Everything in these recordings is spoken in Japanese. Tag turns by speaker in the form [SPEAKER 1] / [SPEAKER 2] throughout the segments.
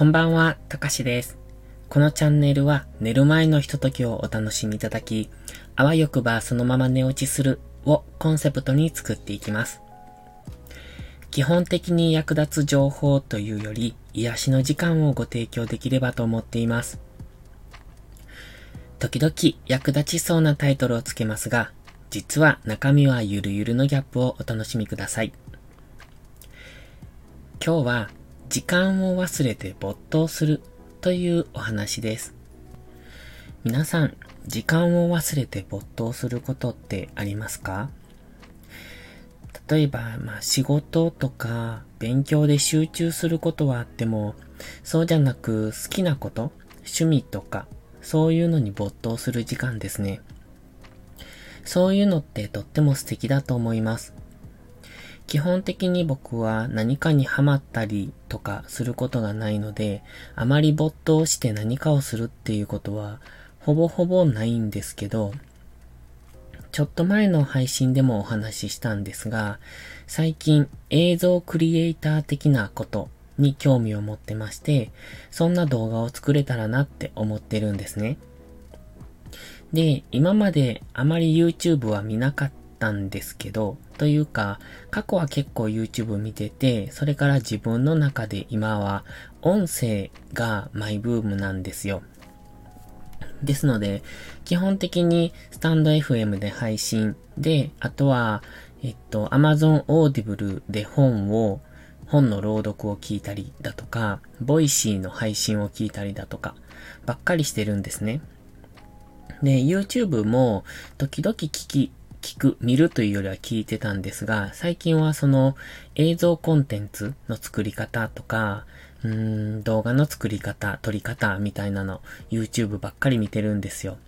[SPEAKER 1] こんばんは、たかしです。このチャンネルは寝る前のひとときをお楽しみいただき、あわよくばそのまま寝落ちするをコンセプトに作っていきます。基本的に役立つ情報というより、癒しの時間をご提供できればと思っています。時々役立ちそうなタイトルをつけますが、実は中身はゆるゆるのギャップをお楽しみください。今日は時間を忘れて没頭するというお話です。皆さん、時間を忘れて没頭することってありますか？例えば、まあ仕事とか勉強で集中することはあっても、そうじゃなく好きなこと、趣味とか、そういうのに没頭する時間ですね。そういうのってとっても素敵だと思います。基本的に僕は何かにハマったりとかすることがないので、あまり没頭して何かをするっていうことはほぼほぼないんですけど、ちょっと前の配信でもお話ししたんですが、最近映像クリエイター的なことに興味を持ってまして、そんな動画を作れたらなって思ってるんですね。で、今まであまり YouTube は見なかっったんですけど、というか、過去は結構 YouTube 見てて、それから自分の中で今は音声がマイブームなんですよ。ですので、基本的にスタンド FM で配信で、あとは、えっと、Amazon Audible で本を、本の朗読を聞いたりだとか、ボイシーの配信を聞いたりだとか、ばっかりしてるんですね。で、YouTube も時々聞き聞く、見るというよりは聞いてたんですが、最近はその映像コンテンツの作り方とか、うーん、動画の作り方、撮り方みたいなの、YouTube ばっかり見てるんですよ。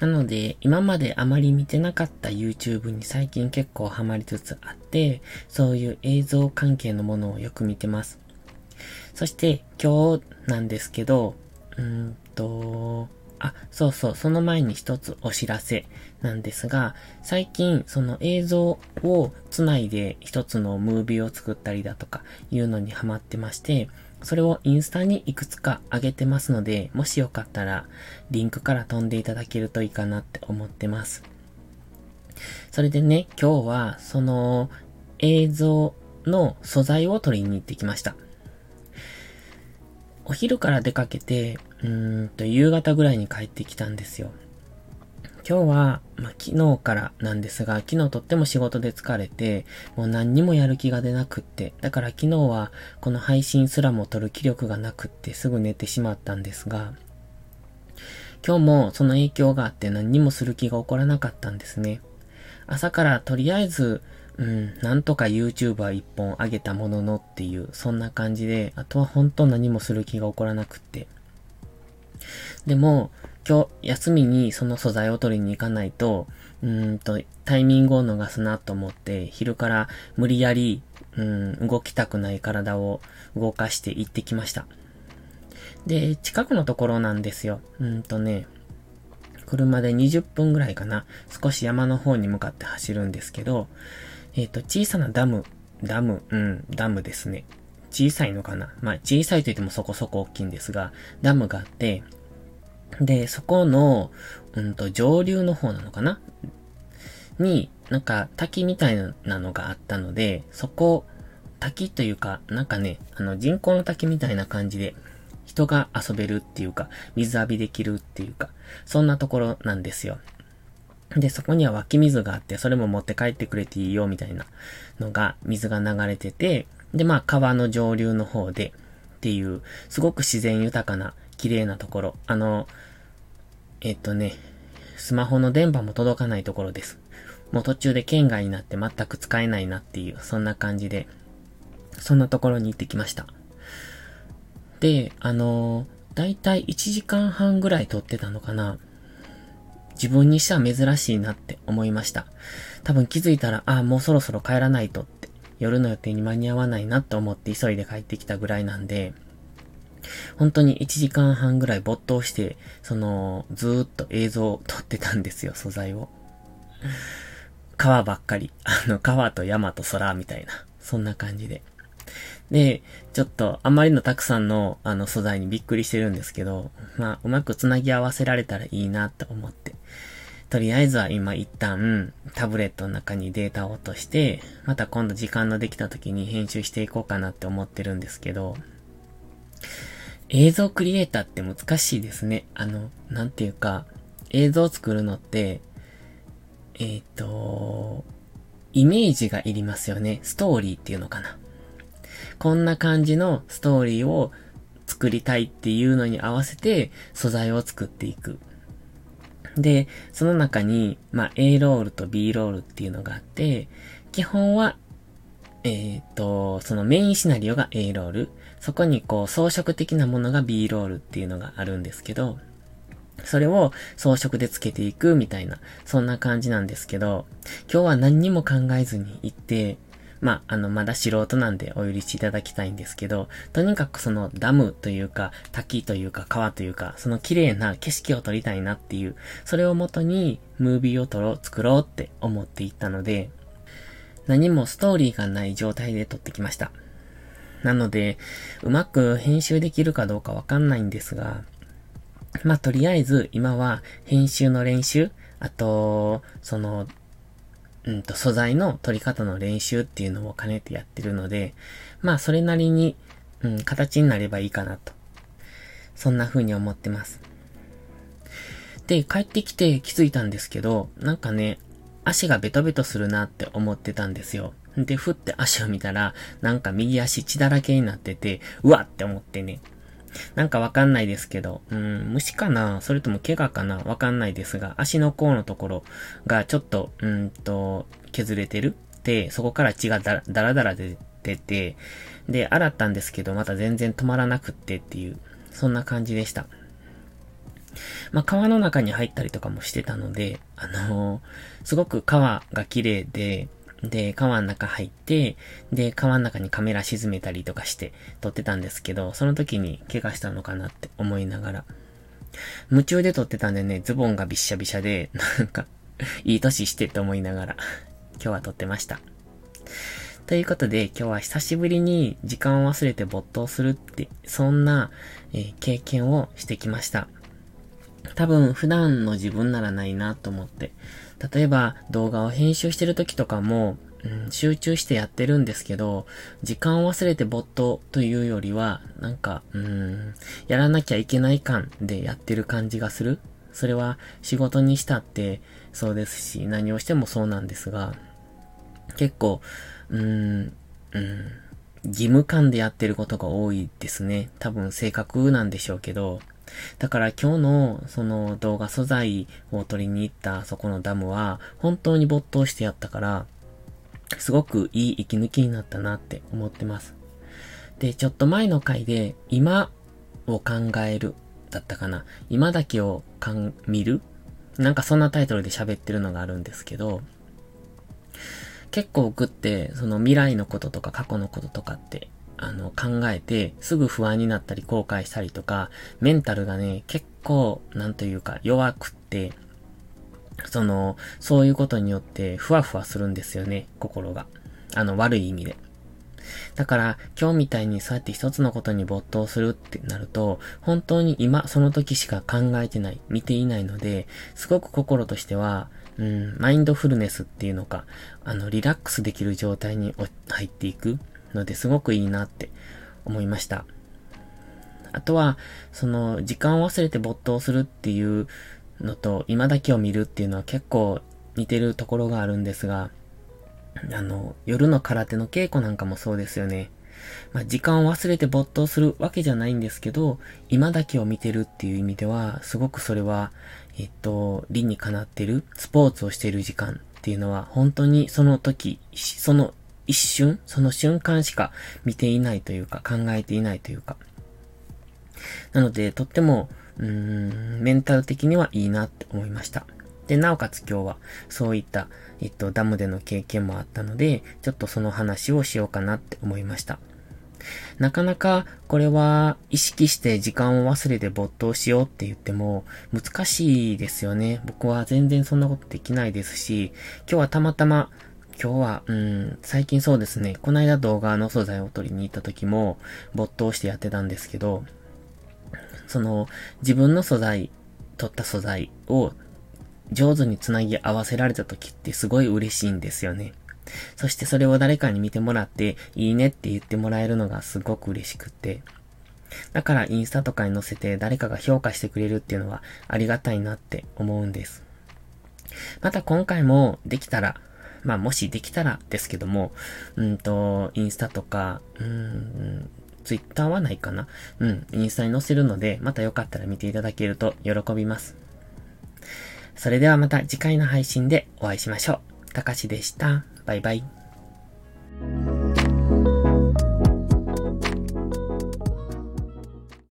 [SPEAKER 1] なので、今まであまり見てなかった YouTube に最近結構ハマりつつあって、そういう映像関係のものをよく見てます。そして今日なんですけど、うーんと、あ、そうそう、その前に一つお知らせなんですが、最近その映像をつないで一つのムービーを作ったりだとかいうのにハマってまして、それをインスタにいくつか上げてますので、もしよかったらリンクから飛んでいただけるといいかなって思ってます。それでね、今日はその映像の素材を取りに行ってきました。お昼から出かけて、うんと、夕方ぐらいに帰ってきたんですよ。今日は、まあ、昨日からなんですが、昨日とっても仕事で疲れて、もう何にもやる気が出なくって、だから昨日はこの配信すらも撮る気力がなくってすぐ寝てしまったんですが、今日もその影響があって何にもする気が起こらなかったんですね。朝からとりあえずうん、なんとか YouTuber 一本上げたもののっていう、そんな感じで、あとは本当何もする気が起こらなくって。でも、今日休みにその素材を取りに行かないと、うんと、タイミングを逃すなと思って、昼から無理やり、うん、動きたくない体を動かして行ってきました。で、近くのところなんですよ。うんとね、車で20分ぐらいかな。少し山の方に向かって走るんですけど、えっ、ー、と、小さなダム、ダム、うん、ダムですね。小さいのかなまあ、小さいと言ってもそこそこ大きいんですが、ダムがあって、で、そこの、うんと、上流の方なのかな？に、なんか滝みたいなのがあったので、そこ、滝というか、なんかね、あの人工の滝みたいな感じで、人が遊べるっていうか、水浴びできるっていうか、そんなところなんですよ。で、そこには湧き水があって、それも持って帰ってくれていいよ、みたいなのが、水が流れてて、で、まあ、川の上流の方で、っていう、すごく自然豊かな、綺麗なところ。あの、えっとね、スマホの電波も届かないところです。もう途中で県外になって全く使えないなっていう、そんな感じで、そんなところに行ってきました。で、あのだいたい1時間半ぐらい撮ってたのかな。自分にしては珍しいなって思いました。多分気づいたら、ああ、もうそろそろ帰らないとって、夜の予定に間に合わないなと思って急いで帰ってきたぐらいなんで、本当に1時間半ぐらい没頭して、その、ずーっと映像を撮ってたんですよ、素材を。川ばっかり。あの、川と山と空みたいな。そんな感じで。で、ちょっとあまりのたくさんのあの素材にびっくりしてるんですけど、まあ、うまく繋ぎ合わせられたらいいなと思って。とりあえずは今一旦タブレットの中にデータを落として、また今度時間のできた時に編集していこうかなって思ってるんですけど、映像クリエイターって難しいですね。あの、なんていうか、映像を作るのって、えっ、ー、と、イメージがいりますよね。ストーリーっていうのかな。こんな感じのストーリーを作りたいっていうのに合わせて素材を作っていく。で、その中に、まあ、A ロールと B ロールっていうのがあって、基本は、えっ、ー、と、そのメインシナリオが A ロール、そこにこう装飾的なものが B ロールっていうのがあるんですけど、それを装飾でつけていくみたいな、そんな感じなんですけど、今日は何にも考えずに行って、まあ、あの、まだ素人なんでお許しいただきたいんですけど、とにかくそのダムというか、滝というか、川というか、その綺麗な景色を撮りたいなっていう、それをもとに、ムービーを撮ろう、作ろうって思っていったので、何もストーリーがない状態で撮ってきました。なので、うまく編集できるかどうかわかんないんですが、まあ、とりあえず今は編集の練習、あと、その、うんと、素材の取り方の練習っていうのも兼ねてやってるので、まあ、それなりに、うん、形になればいいかなと。そんな風に思ってます。で、帰ってきて気づいたんですけど、なんかね、足がベトベトするなって思ってたんですよ。で、ふって足を見たら、なんか右足血だらけになってて、うわって思ってね。なんかわかんないですけど、うん、虫かな？それとも怪我かな？わかんないですが、足の甲のところがちょっと、うんと、削れてるで、そこから血がだだらだら出てて、で、洗ったんですけど、また全然止まらなくってっていう、そんな感じでした。まあ、川の中に入ったりとかもしてたので、あのー、すごく川が綺麗で、で、川の中入って、で、川の中にカメラ沈めたりとかして撮ってたんですけど、その時に怪我したのかなって思いながら。夢中で撮ってたんでね、ズボンがびっしゃびしゃで、なんか、いい歳してって思いながら、今日は撮ってました。ということで、今日は久しぶりに時間を忘れて没頭するって、そんな、えー、経験をしてきました。多分普段の自分ならないなと思って。例えば動画を編集してる時とかも、うん、集中してやってるんですけど、時間を忘れて没頭というよりは、なんか、うん、やらなきゃいけない感でやってる感じがする。それは仕事にしたってそうですし、何をしてもそうなんですが、結構、うん、うん、義務感でやってることが多いですね。多分性格なんでしょうけど、だから今日のその動画素材を取りに行ったそこのダムは本当に没頭してやったから、すごくいい息抜きになったなって思ってます。で、ちょっと前の回で今を考えるだったかな。今だけをかん、見る？なんかそんなタイトルで喋ってるのがあるんですけど、結構僕って、その未来のこととか過去のこととかってあの、考えて、すぐ不安になったり後悔したりとか、メンタルがね、結構、なんというか、弱くって、その、そういうことによって、ふわふわするんですよね、心が。あの、悪い意味で。だから、今日みたいにそうやって一つのことに没頭するってなると、本当に今、その時しか考えてない、見ていないので、すごく心としては、うん、マインドフルネスっていうのか、あの、リラックスできる状態に入っていく。のですごくいいなって思いました。あとは、その、時間を忘れて没頭するっていうのと、今だけを見るっていうのは結構似てるところがあるんですが、あの、夜の空手の稽古なんかもそうですよね。まあ、時間を忘れて没頭するわけじゃないんですけど、今だけを見てるっていう意味では、すごくそれは、えっと、理にかなってる、スポーツをしている時間っていうのは、本当にその時、その一瞬、その瞬間しか見ていないというか、考えていないというか。なので、とっても、うーん、メンタル的にはいいなって思いました。で、なおかつ今日は、そういった、えっと、ダムでの経験もあったので、ちょっとその話をしようかなって思いました。なかなかこれは意識して時間を忘れて没頭しようって言っても難しいですよね。僕は全然そんなことできないですし、今日はたまたま今日は、うん、最近そうですね、この間動画の素材を取りに行った時も、没頭してやってたんですけど、その、自分の素材、取った素材を上手につなぎ合わせられた時ってすごい嬉しいんですよね。そしてそれを誰かに見てもらって、いいねって言ってもらえるのがすごく嬉しくって。だからインスタとかに載せて誰かが評価してくれるっていうのはありがたいなって思うんです。また今回もできたら、まあもしできたらですけども、うんと、インスタとか、うん、ツイッターはないかなうん、インスタに載せるので、またよかったら見ていただけると喜びます。それではまた次回の配信でお会いしましょう。たかしでした。バイバイ。